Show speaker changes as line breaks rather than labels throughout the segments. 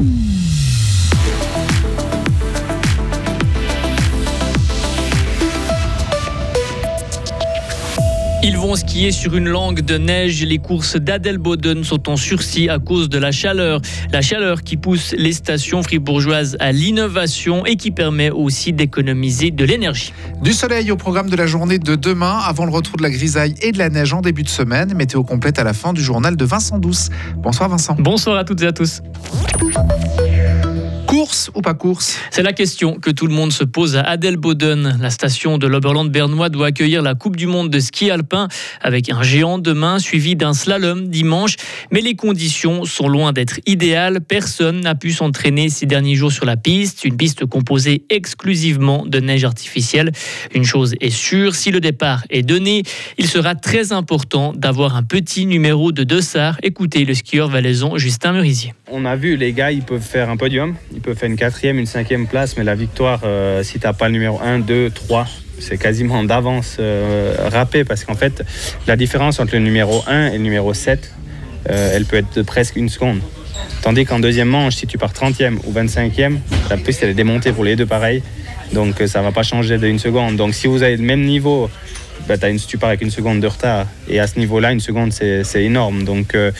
Ils vont skier sur une langue de neige. Les courses d'Adelboden sont en sursis à cause de la chaleur. La chaleur qui pousse les stations fribourgeoises à l'innovation et qui permet aussi d'économiser de l'énergie.
Du soleil au programme de la journée de demain, avant le retour de la grisaille et de la neige en début de semaine. Météo complète à la fin du journal de Vincent Douce. Bonsoir Vincent.
Bonsoir à toutes et à tous. Thank you.
Course ou pas course
C'est la question que tout le monde se pose à Adelboden. La station de l'Oberland bernois doit accueillir la Coupe du Monde de ski alpin avec un géant demain suivi d'un slalom dimanche. Mais les conditions sont loin d'être idéales. Personne n'a pu s'entraîner ces derniers jours sur la piste. Une piste composée exclusivement de neige artificielle. Une chose est sûre, si le départ est donné, il sera très important d'avoir un petit numéro de dossard. Écoutez le skieur valaisan Justin Merisier.
On a vu, les gars, ils peuvent faire un podium. Ils peuvent une quatrième, une cinquième place, mais la victoire, euh, si tu n'as pas le numéro 1, 2, 3, c'est quasiment d'avance euh, parce qu'en fait, la différence entre le numéro 1 et le numéro 7, euh, elle peut être de presque une seconde. Tandis qu'en deuxième manche, si tu pars 30e ou 25e, la piste elle est démontée pour les deux pareils. Donc ça ne va pas changer d'une seconde. Donc si vous avez le même niveau bah, une, tu pars avec une seconde de retard. Et à ce niveau-là, une seconde, c'est énorme. Donc, euh,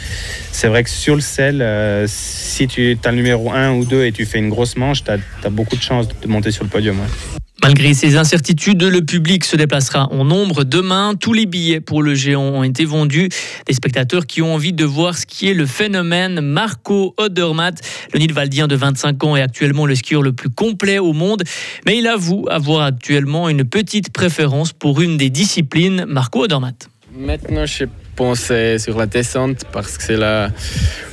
c'est vrai que sur le sel, euh, si tu as le numéro 1 ou 2 et tu fais une grosse manche, tu as, beaucoup de chances de monter sur le podium.
Malgré ces incertitudes, le public se déplacera en nombre demain. Tous les billets pour le géant ont été vendus. Des spectateurs qui ont envie de voir ce qui est le phénomène Marco Odermatt. Le Nidwaldien de 25 ans est actuellement le skieur le plus complet au monde, mais il avoue avoir actuellement une petite préférence pour une des disciplines, Marco Odermatt.
Maintenant, je pense sur la descente parce que c'est la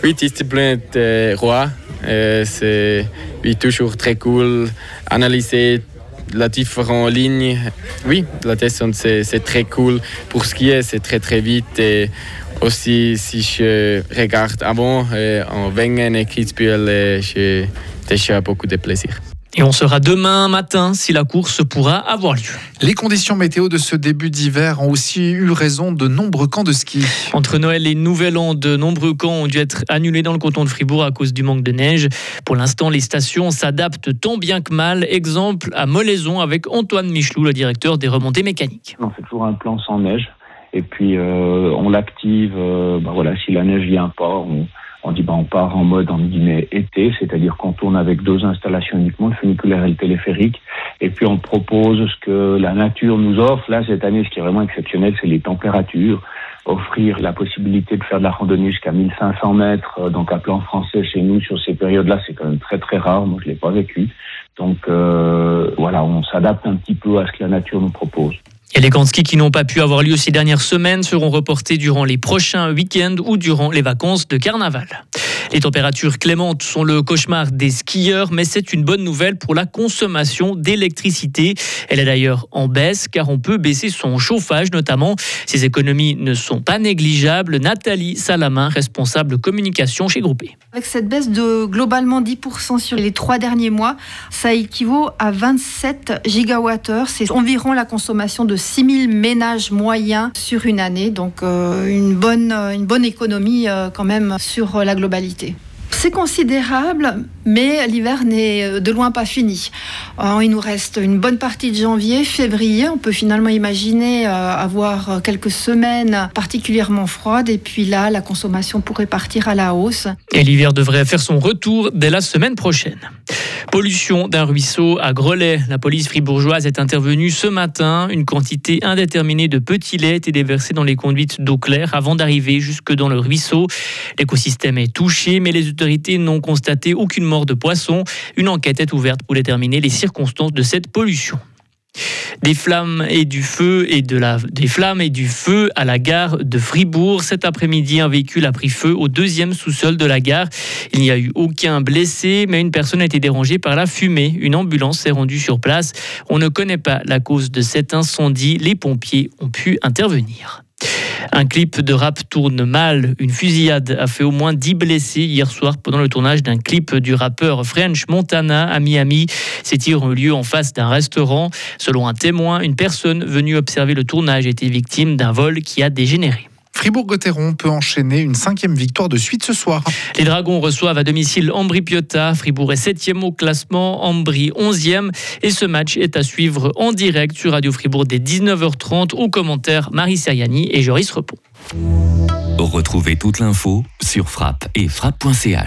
oui, discipline des rois. C'est oui, toujours très cool. Analyser la différentes lignes, oui, la descente c'est très cool. Pour skier, c'est très très vite. Et aussi, si je regarde avant, en Wengen et Kitzbühel, j'ai déjà beaucoup de plaisir.
Et on sera demain matin si la course pourra avoir lieu.
Les conditions météo de ce début d'hiver ont aussi eu raison de nombreux camps de ski.
Entre Noël et Nouvel An, de nombreux camps ont dû être annulés dans le canton de Fribourg à cause du manque de neige. Pour l'instant, les stations s'adaptent tant bien que mal. Exemple à Molaison avec Antoine Michelou, le directeur des remontées mécaniques.
On fait toujours un plan sans neige et puis euh, on l'active. Euh, bah voilà, si la neige vient pas, on on dit bah, on part en mode en guillemets été, c'est-à-dire qu'on tourne avec deux installations uniquement, le funiculaire et le téléphérique, et puis on propose ce que la nature nous offre. Là, cette année, ce qui est vraiment exceptionnel, c'est les températures. Offrir la possibilité de faire de la randonnée jusqu'à 1500 mètres, euh, donc à plan français chez nous sur ces périodes-là, c'est quand même très très rare. Moi, je l'ai pas vécu. Donc euh, voilà, on s'adapte un petit peu à ce que la nature nous propose.
Et les grands skis qui n'ont pas pu avoir lieu ces dernières semaines seront reportés durant les prochains week-ends ou durant les vacances de carnaval. Les températures clémentes sont le cauchemar des skieurs, mais c'est une bonne nouvelle pour la consommation d'électricité. Elle est d'ailleurs en baisse car on peut baisser son chauffage notamment. Ces économies ne sont pas négligeables. Nathalie Salamin, responsable communication chez Groupé.
Avec cette baisse de globalement 10% sur les trois derniers mois, ça équivaut à 27 gigawattheures. C'est environ la consommation de 6000 ménages moyens sur une année. Donc euh, une, bonne, une bonne économie euh, quand même sur la globalité. C'est considérable, mais l'hiver n'est euh, de loin pas fini. il nous reste une bonne partie de janvier, février. On peut finalement imaginer avoir quelques semaines particulièrement froides. Et puis là, la consommation pourrait partir à la hausse.
Et l'hiver devrait faire son retour dès la semaine prochaine. Pollution d'un ruisseau à Grelais. La police fribourgeoise est intervenue ce matin. Une quantité indéterminée de petits laits été déversée dans les conduites d'eau claire avant d'arriver jusque dans le ruisseau. L'écosystème est touché, mais les autorités n'ont constaté aucune de poisson. Une enquête est ouverte pour déterminer les circonstances de cette pollution. Des flammes et du feu et de la, des flammes et du feu à la gare de Fribourg. Cet après-midi, un véhicule a pris feu au deuxième sous-sol de la gare. Il n'y a eu aucun blessé, mais une personne a été dérangée par la fumée. Une ambulance s'est rendue sur place. On ne connaît pas la cause de cet incendie. Les pompiers ont pu intervenir. Un clip de rap tourne mal. Une fusillade a fait au moins 10 blessés hier soir pendant le tournage d'un clip du rappeur French Montana à Miami. Ces tirs ont eu lieu en face d'un restaurant. Selon un témoin, une personne venue observer le tournage était victime d'un vol qui a dégénéré.
Fribourg-Gotteron peut enchaîner une cinquième victoire de suite ce soir.
Les Dragons reçoivent à domicile Ambry-Piotta. Fribourg est septième au classement, Ambry onzième. Et ce match est à suivre en direct sur Radio Fribourg dès 19h30. Au commentaire, Marie Seriani et Joris Repos.
Retrouvez toute l'info sur frappe et frappe.ch.